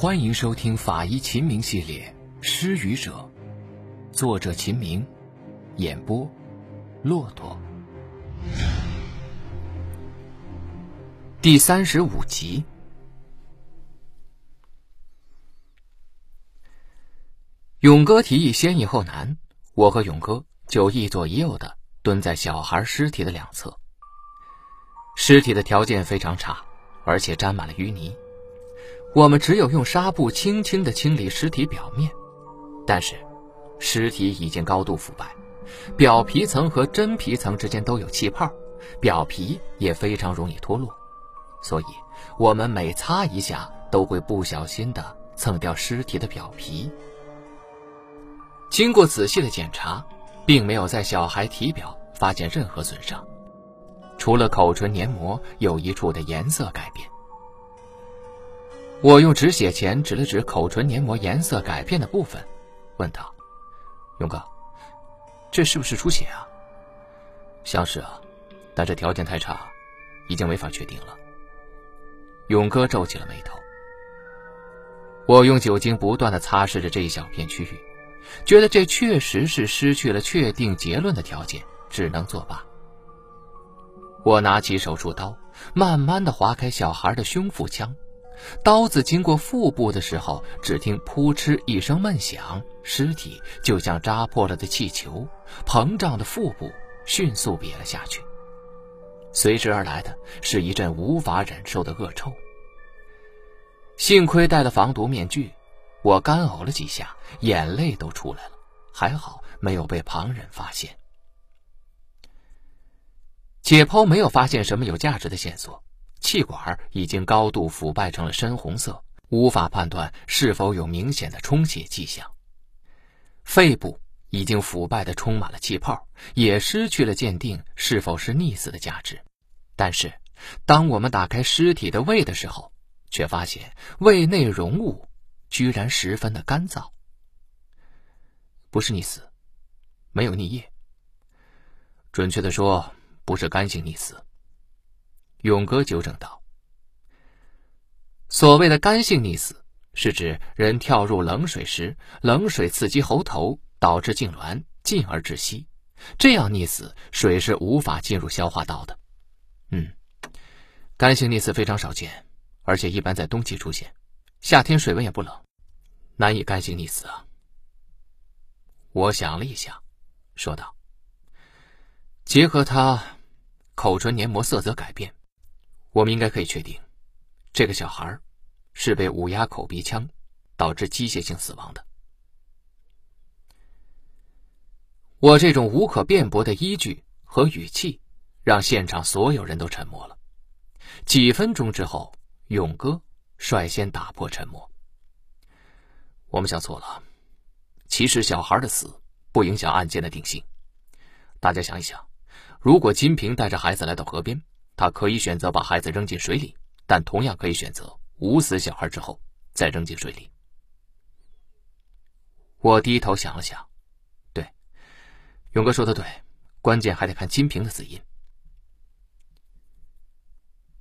欢迎收听法医秦明系列《失语者》，作者秦明，演播骆驼。第三十五集。勇哥提议先易后难，我和勇哥就一左一右的蹲在小孩尸体的两侧。尸体的条件非常差，而且沾满了淤泥。我们只有用纱布轻轻的清理尸体表面，但是尸体已经高度腐败，表皮层和真皮层之间都有气泡，表皮也非常容易脱落，所以我们每擦一下都会不小心的蹭掉尸体的表皮。经过仔细的检查，并没有在小孩体表发现任何损伤，除了口唇黏膜有一处的颜色改变。我用止血钳指了指口唇黏膜颜色改变的部分，问道：“勇哥，这是不是出血啊？”“像是啊，但这条件太差，已经没法确定了。”勇哥皱起了眉头。我用酒精不断的擦拭着这一小片区域，觉得这确实是失去了确定结论的条件，只能作罢。我拿起手术刀，慢慢的划开小孩的胸腹腔。刀子经过腹部的时候，只听“扑哧”一声闷响，尸体就像扎破了的气球，膨胀的腹部迅速瘪了下去。随之而来的是一阵无法忍受的恶臭。幸亏戴了防毒面具，我干呕了几下，眼泪都出来了，还好没有被旁人发现。解剖没有发现什么有价值的线索。气管已经高度腐败成了深红色，无法判断是否有明显的充血迹象。肺部已经腐败的充满了气泡，也失去了鉴定是否是溺死的价值。但是，当我们打开尸体的胃的时候，却发现胃内容物居然十分的干燥。不是溺死，没有溺液。准确的说，不是干性溺死。勇哥纠正道：“所谓的干性溺死，是指人跳入冷水时，冷水刺激喉头，导致痉挛，进而窒息。这样溺死，水是无法进入消化道的。嗯，干性溺死非常少见，而且一般在冬季出现，夏天水温也不冷，难以干性溺死啊。”我想了一下，说道：“结合他口唇黏膜色泽改变。”我们应该可以确定，这个小孩是被捂压口鼻腔，导致机械性死亡的。我这种无可辩驳的依据和语气，让现场所有人都沉默了。几分钟之后，勇哥率先打破沉默：“我们想错了，其实小孩的死不影响案件的定性。大家想一想，如果金平带着孩子来到河边。”他可以选择把孩子扔进水里，但同样可以选择捂死小孩之后再扔进水里。我低头想了想，对，勇哥说的对，关键还得看金平的死因。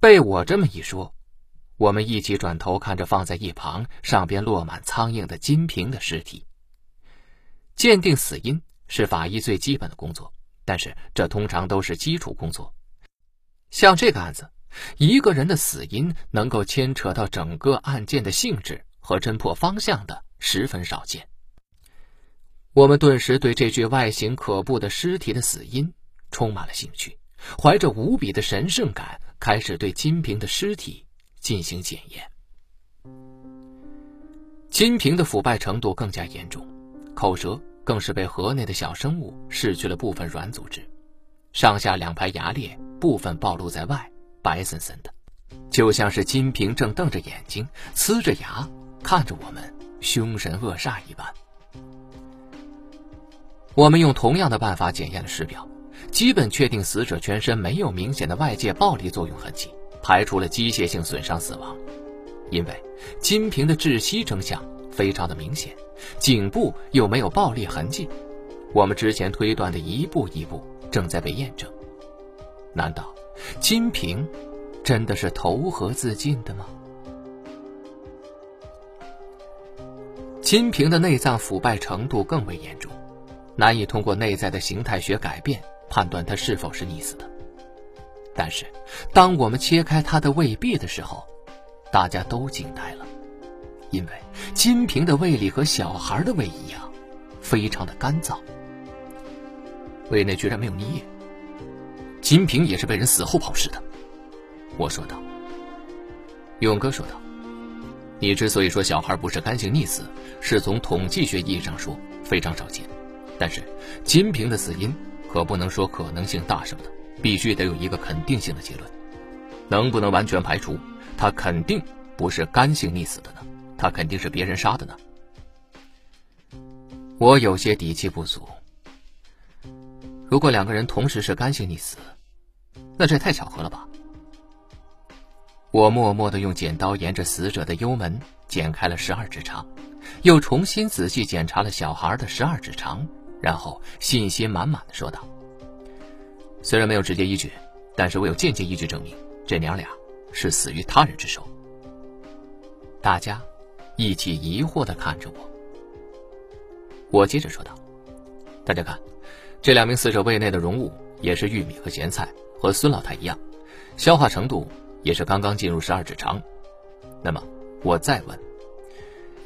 被我这么一说，我们一起转头看着放在一旁、上边落满苍蝇的金平的尸体。鉴定死因是法医最基本的工作，但是这通常都是基础工作。像这个案子，一个人的死因能够牵扯到整个案件的性质和侦破方向的，十分少见。我们顿时对这具外形可怖的尸体的死因充满了兴趣，怀着无比的神圣感，开始对金平的尸体进行检验。金平的腐败程度更加严重，口舌更是被河内的小生物噬去了部分软组织，上下两排牙裂。部分暴露在外，白森森的，就像是金平正瞪着眼睛，呲着牙看着我们，凶神恶煞一般。我们用同样的办法检验了尸表，基本确定死者全身没有明显的外界暴力作用痕迹，排除了机械性损伤死亡。因为金平的窒息征象非常的明显，颈部又没有暴力痕迹，我们之前推断的一步一步正在被验证。难道金平真的是投河自尽的吗？金瓶的内脏腐败程度更为严重，难以通过内在的形态学改变判断他是否是溺死的。但是，当我们切开他的胃壁的时候，大家都惊呆了，因为金瓶的胃里和小孩的胃一样，非常的干燥，胃内居然没有溺液。金平也是被人死后抛尸的，我说道。勇哥说道：“你之所以说小孩不是干性溺死，是从统计学意义上说非常少见，但是金平的死因可不能说可能性大什么的。”必须得有一个肯定性的结论，能不能完全排除他肯定不是干性溺死的呢？他肯定是别人杀的呢？我有些底气不足。如果两个人同时是干性溺死，那这也太巧合了吧？我默默的用剪刀沿着死者的幽门剪开了十二指肠，又重新仔细检查了小孩的十二指肠，然后信心满满的说道。虽然没有直接依据，但是我有间接依据证明这娘俩是死于他人之手。大家一起疑惑的看着我。我接着说道：“大家看，这两名死者胃内的容物也是玉米和咸菜，和孙老太一样，消化程度也是刚刚进入十二指肠。那么我再问，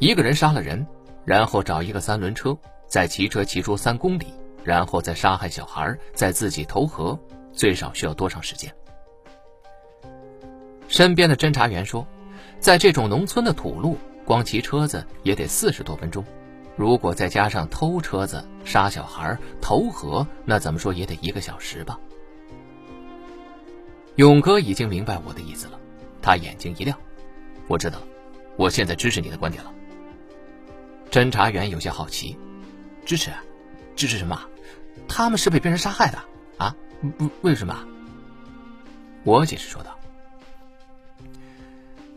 一个人杀了人，然后找一个三轮车，再骑车骑出三公里。”然后再杀害小孩，再自己投河，最少需要多长时间？身边的侦查员说，在这种农村的土路，光骑车子也得四十多分钟。如果再加上偷车子、杀小孩、投河，那怎么说也得一个小时吧？勇哥已经明白我的意思了，他眼睛一亮，我知道了，我现在支持你的观点了。侦查员有些好奇，支持？支持什么？他们是被别人杀害的啊？为为什么？我解释说道：“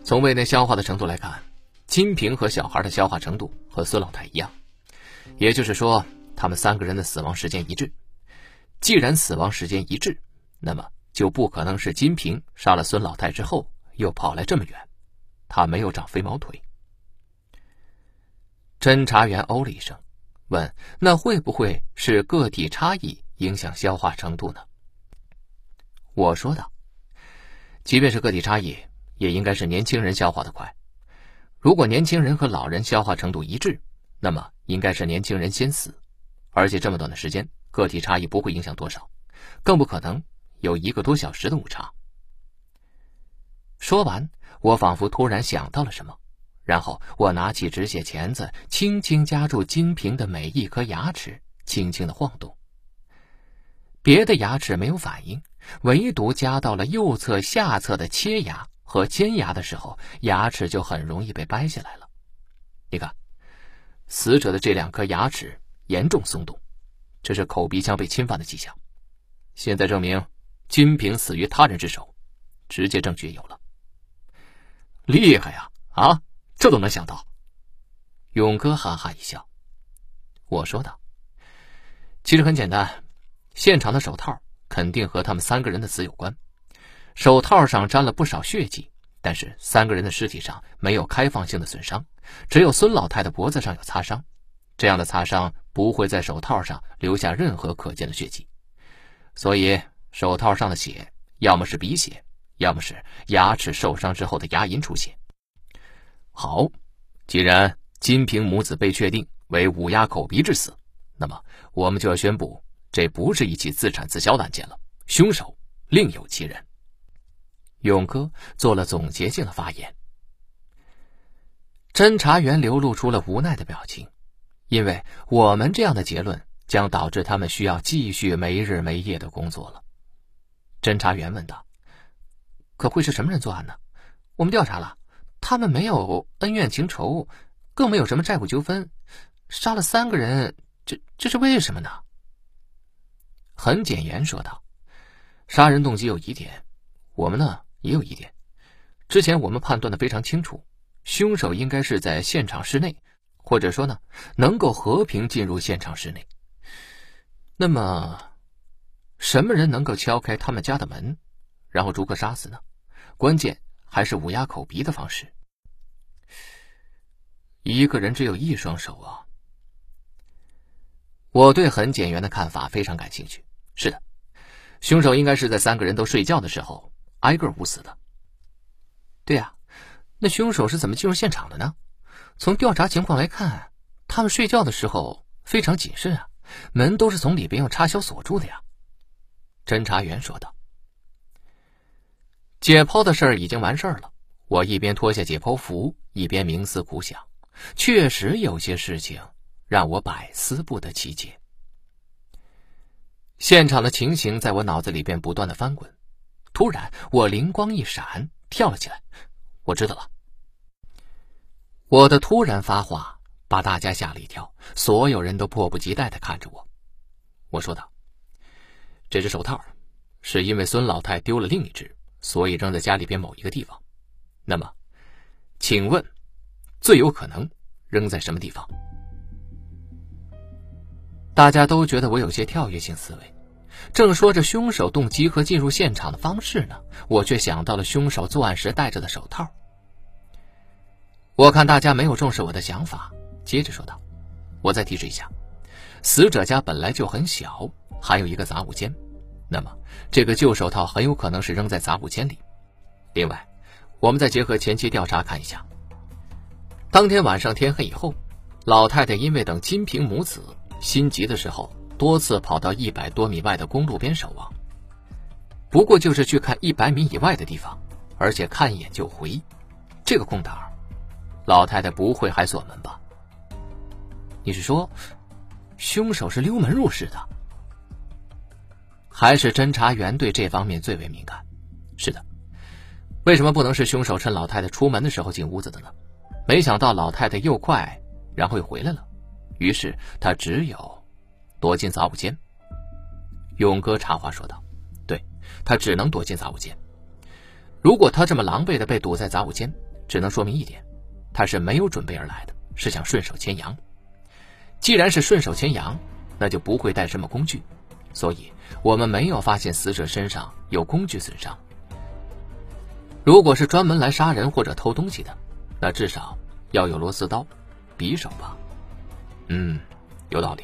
从胃内消化的程度来看，金平和小孩的消化程度和孙老太一样，也就是说，他们三个人的死亡时间一致。既然死亡时间一致，那么就不可能是金平杀了孙老太之后又跑来这么远，他没有长飞毛腿。”侦查员哦了一声。问：那会不会是个体差异影响消化程度呢？我说道：即便是个体差异，也应该是年轻人消化的快。如果年轻人和老人消化程度一致，那么应该是年轻人先死。而且这么短的时间，个体差异不会影响多少，更不可能有一个多小时的误差。说完，我仿佛突然想到了什么。然后我拿起止血钳子，轻轻夹住金瓶的每一颗牙齿，轻轻的晃动。别的牙齿没有反应，唯独夹到了右侧下侧的切牙和尖牙的时候，牙齿就很容易被掰下来了。你看，死者的这两颗牙齿严重松动，这是口鼻腔被侵犯的迹象。现在证明金平死于他人之手，直接证据有了。厉害呀！啊！这都能想到，勇哥哈哈一笑。我说道：“其实很简单，现场的手套肯定和他们三个人的死有关。手套上沾了不少血迹，但是三个人的尸体上没有开放性的损伤，只有孙老太的脖子上有擦伤。这样的擦伤不会在手套上留下任何可见的血迹，所以手套上的血要么是鼻血，要么是牙齿受伤之后的牙龈出血。”好，既然金平母子被确定为捂压口鼻致死，那么我们就要宣布，这不是一起自产自销的案件了，凶手另有其人。勇哥做了总结性的发言。侦查员流露出了无奈的表情，因为我们这样的结论将导致他们需要继续没日没夜的工作了。侦查员问道：“可会是什么人作案呢？我们调查了。”他们没有恩怨情仇，更没有什么债务纠纷，杀了三个人，这这是为什么呢？很简言说道：“杀人动机有疑点，我们呢也有疑点。之前我们判断的非常清楚，凶手应该是在现场室内，或者说呢能够和平进入现场室内。那么，什么人能够敲开他们家的门，然后逐个杀死呢？关键。”还是捂压口鼻的方式。一个人只有一双手啊。我对很简约的看法非常感兴趣。是的，凶手应该是在三个人都睡觉的时候挨个捂死的。对呀，那凶手是怎么进入现场的呢？从调查情况来看，他们睡觉的时候非常谨慎啊，门都是从里边用插销锁住的呀。侦查员说道。解剖的事儿已经完事儿了，我一边脱下解剖服，一边冥思苦想，确实有些事情让我百思不得其解。现场的情形在我脑子里边不断的翻滚，突然我灵光一闪，跳了起来。我知道了。我的突然发话把大家吓了一跳，所有人都迫不及待的看着我。我说道：“这只手套是因为孙老太丢了另一只，所以扔在家里边某一个地方。那么，请问，最有可能扔在什么地方？”大家都觉得我有些跳跃性思维，正说着凶手动机和进入现场的方式呢，我却想到了凶手作案时戴着的手套。我看大家没有重视我的想法，接着说道：“我再提示一下，死者家本来就很小，还有一个杂物间，那么这个旧手套很有可能是扔在杂物间里。另外，我们再结合前期调查看一下，当天晚上天黑以后，老太太因为等金平母子。”心急的时候，多次跑到一百多米外的公路边守望。不过就是去看一百米以外的地方，而且看一眼就回。这个空档，老太太不会还锁门吧？你是说，凶手是溜门入室的？还是侦查员对这方面最为敏感？是的。为什么不能是凶手趁老太太出门的时候进屋子的呢？没想到老太太又快，然后又回来了。于是他只有躲进杂物间。勇哥插话说道：“对，他只能躲进杂物间。如果他这么狼狈的被堵在杂物间，只能说明一点，他是没有准备而来的，是想顺手牵羊。既然是顺手牵羊，那就不会带什么工具，所以我们没有发现死者身上有工具损伤。如果是专门来杀人或者偷东西的，那至少要有螺丝刀、匕首吧。”嗯，有道理。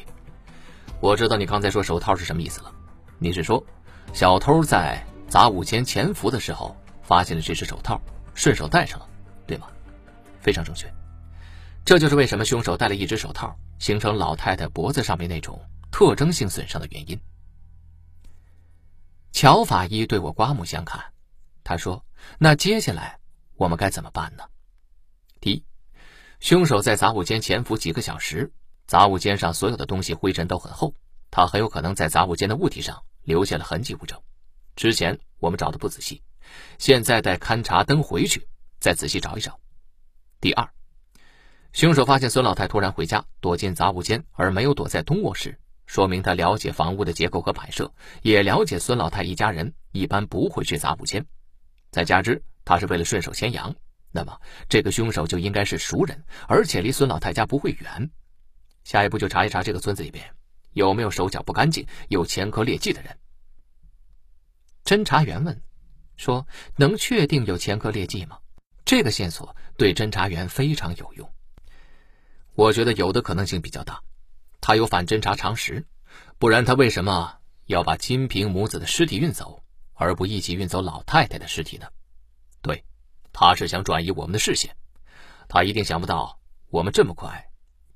我知道你刚才说手套是什么意思了。你是说，小偷在杂物间潜伏的时候发现了这只手套，顺手戴上了，对吗？非常正确。这就是为什么凶手戴了一只手套，形成老太太脖子上面那种特征性损伤的原因。乔法医对我刮目相看，他说：“那接下来我们该怎么办呢？”第一，凶手在杂物间潜伏几个小时。杂物间上所有的东西灰尘都很厚，他很有可能在杂物间的物体上留下了痕迹物证。之前我们找的不仔细，现在带勘察灯回去再仔细找一找。第二，凶手发现孙老太突然回家，躲进杂物间而没有躲在东卧室，说明他了解房屋的结构和摆设，也了解孙老太一家人一般不会去杂物间。再加之他是为了顺手牵羊，那么这个凶手就应该是熟人，而且离孙老太家不会远。下一步就查一查这个村子里边有没有手脚不干净、有前科劣迹的人。侦查员问：“说能确定有前科劣迹吗？”这个线索对侦查员非常有用。我觉得有的可能性比较大，他有反侦查常识，不然他为什么要把金平母子的尸体运走，而不一起运走老太太的尸体呢？对，他是想转移我们的视线，他一定想不到我们这么快。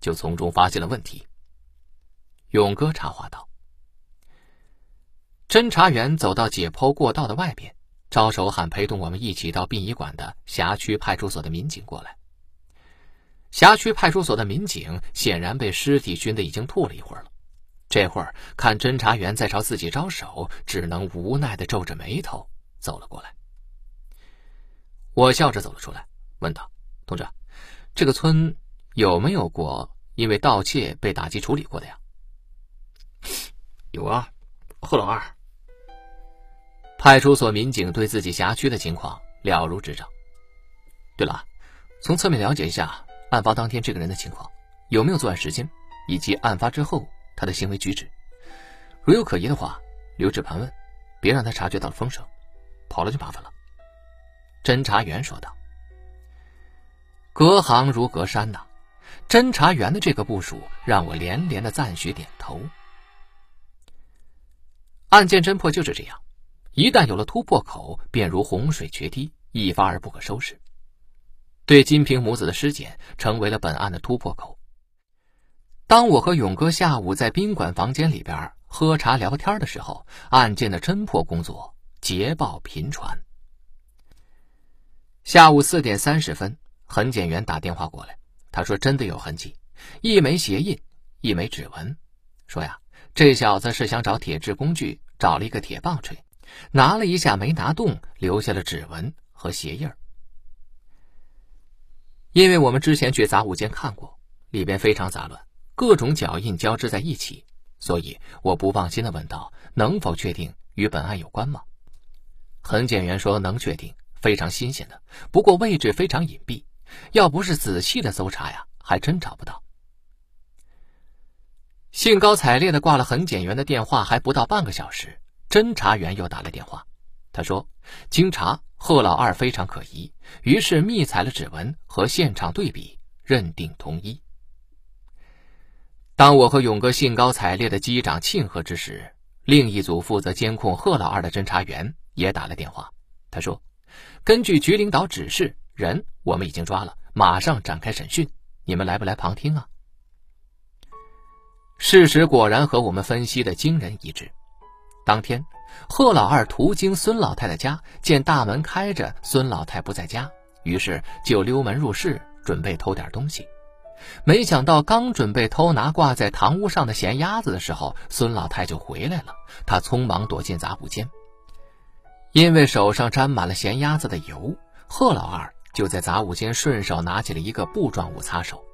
就从中发现了问题。勇哥插话道：“侦查员走到解剖过道的外边，招手喊陪同我们一起到殡仪馆的辖区派出所的民警过来。辖区派出所的民警显然被尸体熏得已经吐了一会儿了，这会儿看侦查员在朝自己招手，只能无奈的皱着眉头走了过来。我笑着走了出来，问道：‘同志，这个村……’”有没有过因为盗窃被打击处理过的呀？有啊，贺老二。派出所民警对自己辖区的情况了如指掌。对了，从侧面了解一下案发当天这个人的情况，有没有作案时间，以及案发之后他的行为举止。如有可疑的话，留置盘问，别让他察觉到了风声，跑了就麻烦了。侦查员说道：“隔行如隔山呐。”侦查员的这个部署让我连连的赞许点头。案件侦破就是这样，一旦有了突破口，便如洪水决堤，一发而不可收拾。对金平母子的尸检成为了本案的突破口。当我和勇哥下午在宾馆房间里边喝茶聊天的时候，案件的侦破工作捷报频传。下午四点三十分，痕检员打电话过来，他说真的有痕迹，一枚鞋印，一枚指纹，说呀，这小子是想找铁制工具，找了一个铁棒锤，拿了一下没拿动，留下了指纹和鞋印。因为我们之前去杂物间看过，里边非常杂乱，各种脚印交织在一起，所以我不放心的问道：“能否确定与本案有关吗？”痕检员说：“能确定，非常新鲜的，不过位置非常隐蔽，要不是仔细的搜查呀，还真找不到。”兴高采烈的挂了痕检员的电话，还不到半个小时，侦查员又打来电话，他说：“经查。”贺老二非常可疑，于是密采了指纹和现场对比，认定同一。当我和勇哥兴高采烈的击掌庆贺之时，另一组负责监控贺老二的侦查员也打了电话。他说：“根据局领导指示，人我们已经抓了，马上展开审讯，你们来不来旁听啊？”事实果然和我们分析的惊人一致。当天。贺老二途经孙老太太家，见大门开着，孙老太不在家，于是就溜门入室，准备偷点东西。没想到刚准备偷拿挂在堂屋上的咸鸭子的时候，孙老太就回来了。他匆忙躲进杂物间，因为手上沾满了咸鸭子的油，贺老二就在杂物间顺手拿起了一个布状物擦手。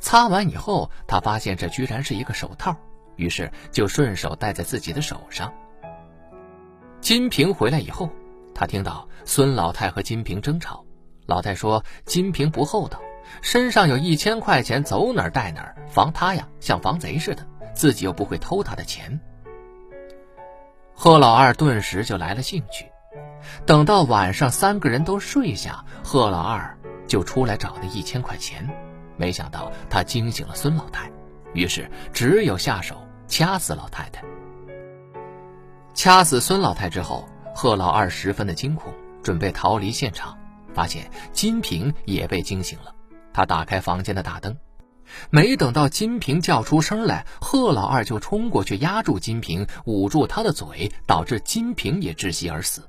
擦完以后，他发现这居然是一个手套，于是就顺手戴在自己的手上。金平回来以后，他听到孙老太和金平争吵。老太说：“金平不厚道，身上有一千块钱，走哪儿带哪儿，防他呀，像防贼似的。自己又不会偷他的钱。”贺老二顿时就来了兴趣。等到晚上，三个人都睡下，贺老二就出来找那一千块钱。没想到他惊醒了孙老太，于是只有下手掐死老太太。掐死孙老太之后，贺老二十分的惊恐，准备逃离现场，发现金平也被惊醒了。他打开房间的大灯，没等到金平叫出声来，贺老二就冲过去压住金平，捂住他的嘴，导致金平也窒息而死。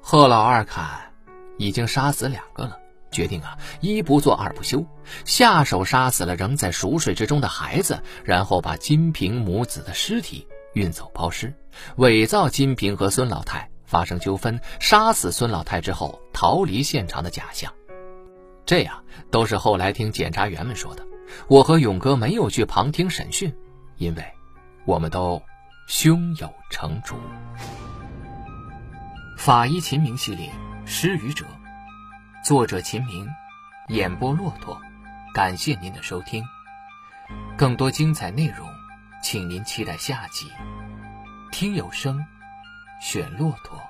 贺老二看已经杀死两个了，决定啊一不做二不休，下手杀死了仍在熟睡之中的孩子，然后把金平母子的尸体。运走抛尸，伪造金平和孙老太发生纠纷，杀死孙老太之后逃离现场的假象。这样都是后来听检察员们说的。我和勇哥没有去旁听审讯，因为我们都胸有成竹。法医秦明系列《失语者》，作者秦明，演播骆驼。感谢您的收听，更多精彩内容。请您期待下集。听有声，选骆驼。